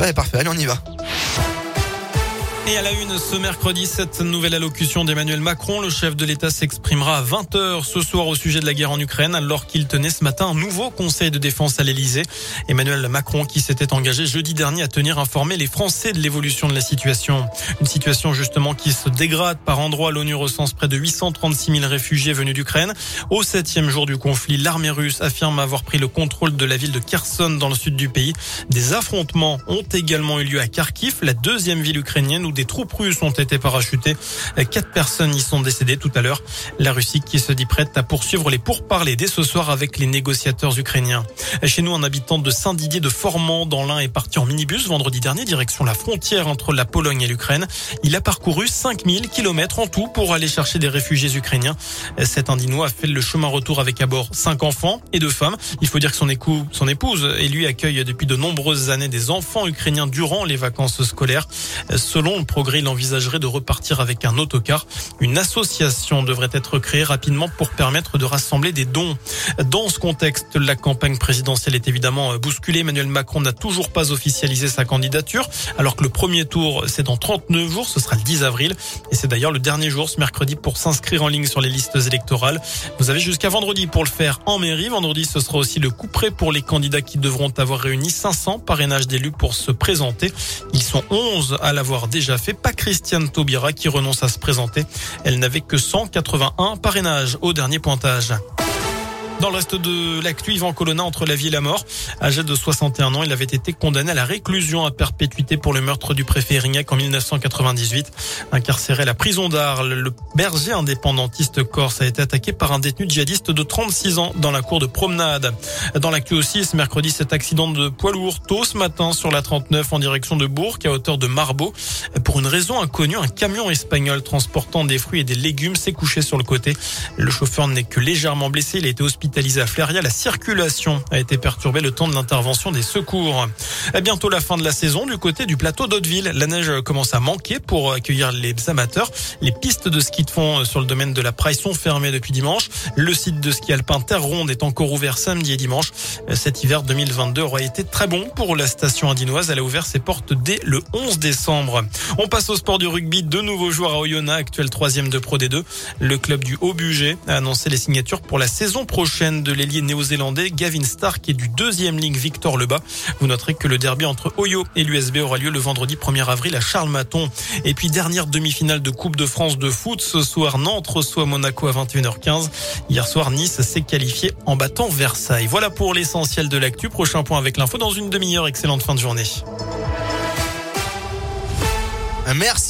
Ouais, parfait. Allez, on y va. Et à la une, ce mercredi, cette nouvelle allocution d'Emmanuel Macron, le chef de l'État s'exprimera à 20h ce soir au sujet de la guerre en Ukraine, alors qu'il tenait ce matin un nouveau conseil de défense à l'Elysée. Emmanuel Macron qui s'était engagé jeudi dernier à tenir informer les Français de l'évolution de la situation. Une situation justement qui se dégrade par endroits. L'ONU recense près de 836 000 réfugiés venus d'Ukraine. Au septième jour du conflit, l'armée russe affirme avoir pris le contrôle de la ville de Kherson dans le sud du pays. Des affrontements ont également eu lieu à Kharkiv, la deuxième ville ukrainienne où des troupes russes ont été parachutées. Quatre personnes y sont décédées tout à l'heure. La Russie qui se dit prête à poursuivre les pourparlers dès ce soir avec les négociateurs ukrainiens. Chez nous, un habitant de Saint-Didier de Formand dans l'Ain est parti en minibus vendredi dernier direction la frontière entre la Pologne et l'Ukraine. Il a parcouru 5000 kilomètres en tout pour aller chercher des réfugiés ukrainiens. Cet Indinois a fait le chemin retour avec à bord cinq enfants et deux femmes. Il faut dire que son épouse et lui accueillent depuis de nombreuses années des enfants ukrainiens durant les vacances scolaires. Selon progrès, il envisagerait de repartir avec un autocar. Une association devrait être créée rapidement pour permettre de rassembler des dons. Dans ce contexte, la campagne présidentielle est évidemment bousculée. Emmanuel Macron n'a toujours pas officialisé sa candidature, alors que le premier tour, c'est dans 39 jours, ce sera le 10 avril. Et c'est d'ailleurs le dernier jour, ce mercredi, pour s'inscrire en ligne sur les listes électorales. Vous avez jusqu'à vendredi pour le faire en mairie. Vendredi, ce sera aussi le coup près pour les candidats qui devront avoir réuni 500 parrainages d'élus pour se présenter. Ils sont 11 à l'avoir déjà fait. Pas Christiane Taubira qui renonce à se présenter. Elle n'avait que 181 parrainages au dernier pointage. Dans le reste de l'actu, Yvan Colonna entre la vie et la mort. Âgé de 61 ans, il avait été condamné à la réclusion à perpétuité pour le meurtre du préfet Erignac en 1998. Incarcéré à la prison d'Arles, le berger indépendantiste corse a été attaqué par un détenu djihadiste de 36 ans dans la cour de promenade. Dans l'actu aussi, ce mercredi, cet accident de poids lourd tôt ce matin sur la 39 en direction de Bourg à hauteur de Marbeau. Pour une raison inconnue, un camion espagnol transportant des fruits et des légumes s'est couché sur le côté. Le chauffeur n'est que légèrement blessé. Il a été hospitalisé La circulation a été perturbée le temps de l'intervention des secours. À bientôt la fin de la saison du côté du plateau d'Hauteville. La neige commence à manquer pour accueillir les amateurs. Les pistes de ski de fond sur le domaine de la Praille sont fermées depuis dimanche. Le site de ski alpin Terre Ronde est encore ouvert samedi et dimanche. Cet hiver 2022 aura été très bon pour la station indinoise. Elle a ouvert ses portes dès le 11 décembre. On passe au sport du rugby. De nouveaux joueurs à Oyonnax, actuel troisième de Pro D2. Le club du Haut-Budget a annoncé les signatures pour la saison prochaine de l'ailier néo-zélandais Gavin Stark et du deuxième ligne Victor Lebas. Vous noterez que le derby entre Oyo et l'USB aura lieu le vendredi 1er avril à Charles-Maton. Et puis dernière demi-finale de Coupe de France de foot ce soir Nantes reçoit Monaco à 21h15. Hier soir Nice s'est qualifié en battant Versailles. Voilà pour l'essentiel de l'actu. Prochain point avec l'info dans une demi-heure. Excellente fin de journée. Merci.